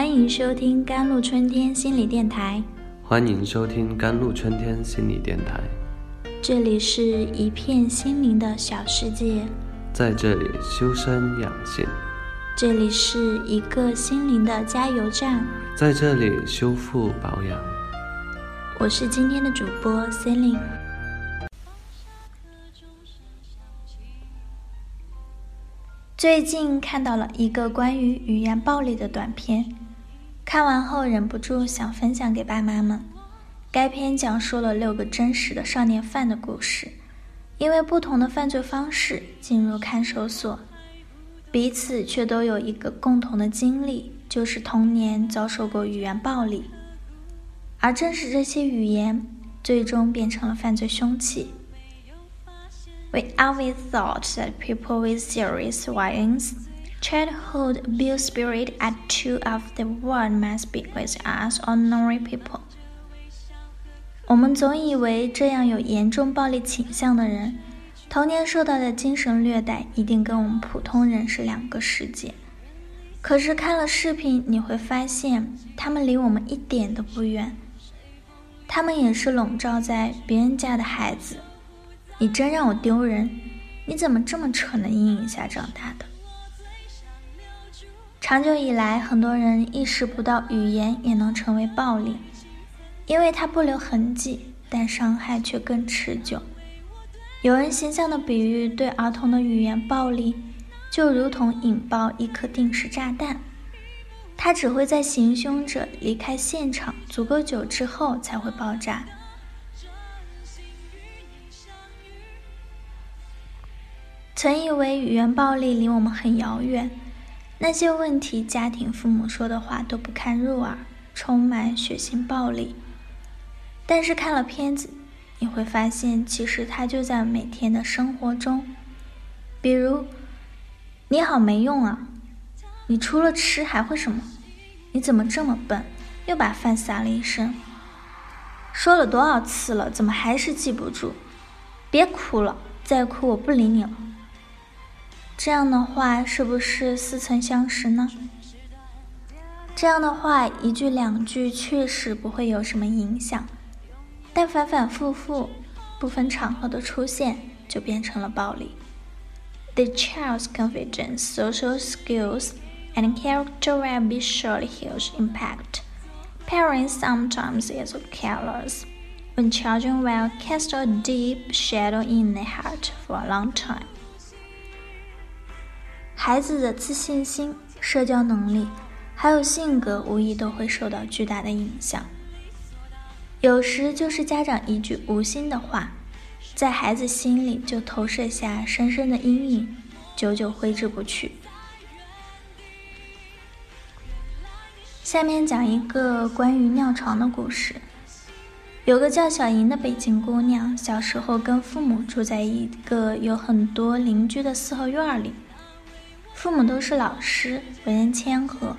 欢迎收听甘露春天心理电台。欢迎收听甘露春天心理电台。这里是一片心灵的小世界，在这里修身养性，这里是一个心灵的加油站，在这里修复保养。我是今天的主播 Celine。最近看到了一个关于语言暴力的短片，看完后忍不住想分享给爸妈们。该片讲述了六个真实的少年犯的故事，因为不同的犯罪方式进入看守所，彼此却都有一个共同的经历，就是童年遭受过语言暴力，而正是这些语言，最终变成了犯罪凶器。We always thought that people with serious violence, childhood abuse spirit attitude of the world must be with us ordinary people. 我们总以为这样有严重暴力倾向的人，童年受到的精神虐待一定跟我们普通人是两个世界。可是看了视频，你会发现他们离我们一点都不远。他们也是笼罩在别人家的孩子。你真让我丢人！你怎么这么蠢的阴影下长大的？长久以来，很多人意识不到语言也能成为暴力，因为它不留痕迹，但伤害却更持久。有人形象的比喻，对儿童的语言暴力，就如同引爆一颗定时炸弹，它只会在行凶者离开现场足够久之后才会爆炸。曾以为语言暴力离我们很遥远，那些问题家庭父母说的话都不堪入耳，充满血腥暴力。但是看了片子，你会发现，其实它就在每天的生活中。比如，你好没用啊！你除了吃还会什么？你怎么这么笨？又把饭撒了一身。说了多少次了，怎么还是记不住？别哭了，再哭我不理你了。这样的话是不是似曾相识呢？这样的话一句两句确实不会有什么影响，但反反复复、不分场合的出现就变成了暴力。The child's confidence, social skills, and character will be surely huge impact. Parents sometimes is careless when children will cast a deep shadow in their heart for a long time. 孩子的自信心、社交能力，还有性格，无疑都会受到巨大的影响。有时就是家长一句无心的话，在孩子心里就投射下深深的阴影，久久挥之不去。下面讲一个关于尿床的故事。有个叫小莹的北京姑娘，小时候跟父母住在一个有很多邻居的四合院里。父母都是老师，为人谦和，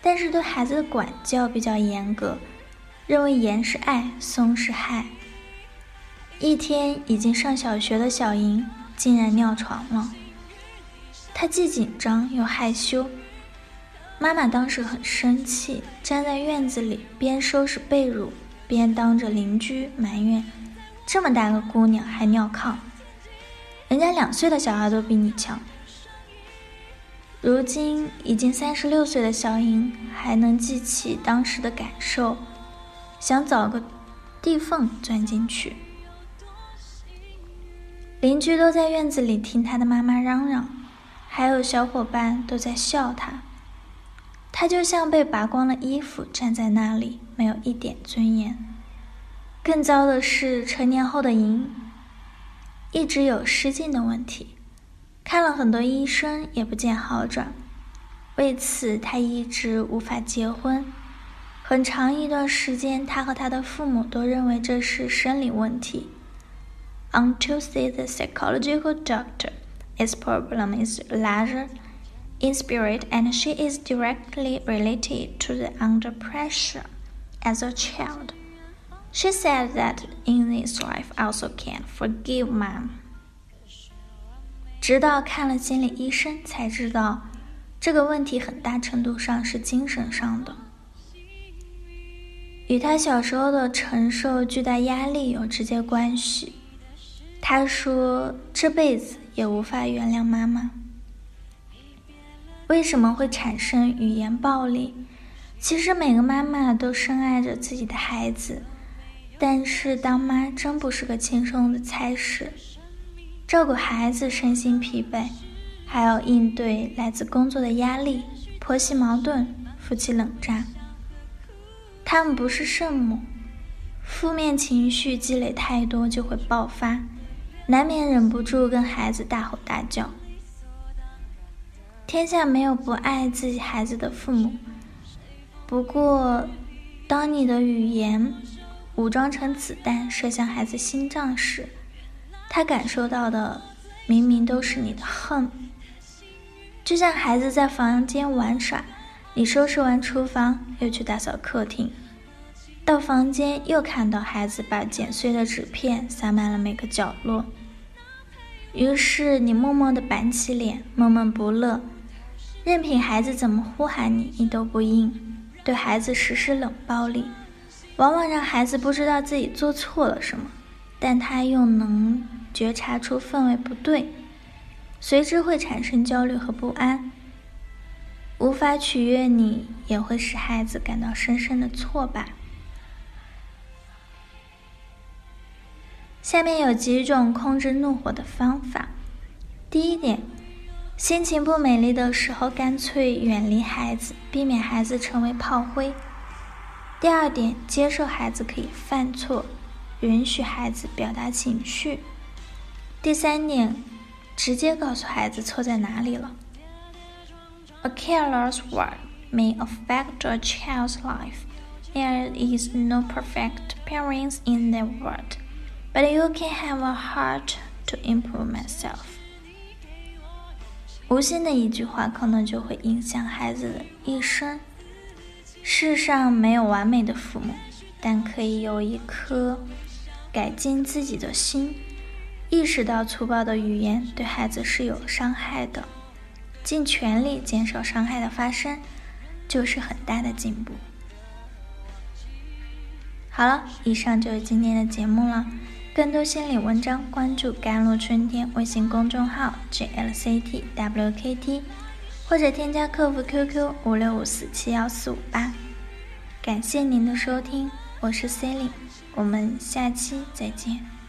但是对孩子的管教比较严格，认为严是爱，松是害。一天，已经上小学的小莹竟然尿床了，她既紧张又害羞。妈妈当时很生气，站在院子里边收拾被褥，边当着邻居埋怨：“这么大个姑娘还尿炕，人家两岁的小孩都比你强。”如今已经三十六岁的小莹还能记起当时的感受，想找个地缝钻进去。邻居都在院子里听她的妈妈嚷嚷，还有小伙伴都在笑她。她就像被拔光了衣服站在那里，没有一点尊严。更糟的是，成年后的莹一直有失禁的问题。看了很多医生也不见好转，为此他一直无法结婚。很长一段时间，他和他的父母都认为这是生理问题。Until see the psychological doctor, its problem is larger in spirit, and she is directly related to the under pressure as a child. She said that in this life also can forgive mom. 直到看了心理医生，才知道，这个问题很大程度上是精神上的，与他小时候的承受巨大压力有直接关系。他说这辈子也无法原谅妈妈。为什么会产生语言暴力？其实每个妈妈都深爱着自己的孩子，但是当妈真不是个轻松的差事，照顾孩子身心疲惫。还要应对来自工作的压力、婆媳矛盾、夫妻冷战。他们不是圣母，负面情绪积累太多就会爆发，难免忍不住跟孩子大吼大叫。天下没有不爱自己孩子的父母，不过，当你的语言武装成子弹射向孩子心脏时，他感受到的明明都是你的恨。就像孩子在房间玩耍，你收拾完厨房，又去打扫客厅，到房间又看到孩子把剪碎的纸片撒满了每个角落，于是你默默地板起脸，闷闷不乐，任凭孩子怎么呼喊你，你都不应，对孩子实施冷暴力，往往让孩子不知道自己做错了什么，但他又能觉察出氛围不对。随之会产生焦虑和不安，无法取悦你，也会使孩子感到深深的挫败。下面有几种控制怒火的方法：第一点，心情不美丽的时候，干脆远离孩子，避免孩子成为炮灰；第二点，接受孩子可以犯错，允许孩子表达情绪；第三点。直接告诉孩子错在哪里了。A careless word may affect a child's life. There is no perfect parents in the world, but you can have a heart to improve myself. 无心的一句话，可能就会影响孩子的一生。世上没有完美的父母，但可以有一颗改进自己的心。意识到粗暴的语言对孩子是有伤害的，尽全力减少伤害的发生，就是很大的进步。好了，以上就是今天的节目了。更多心理文章，关注“甘露春天”微信公众号 “jlctwkt”，或者添加客服 QQ 五六五四七幺四五八。感谢您的收听，我是 c e l i n e 我们下期再见。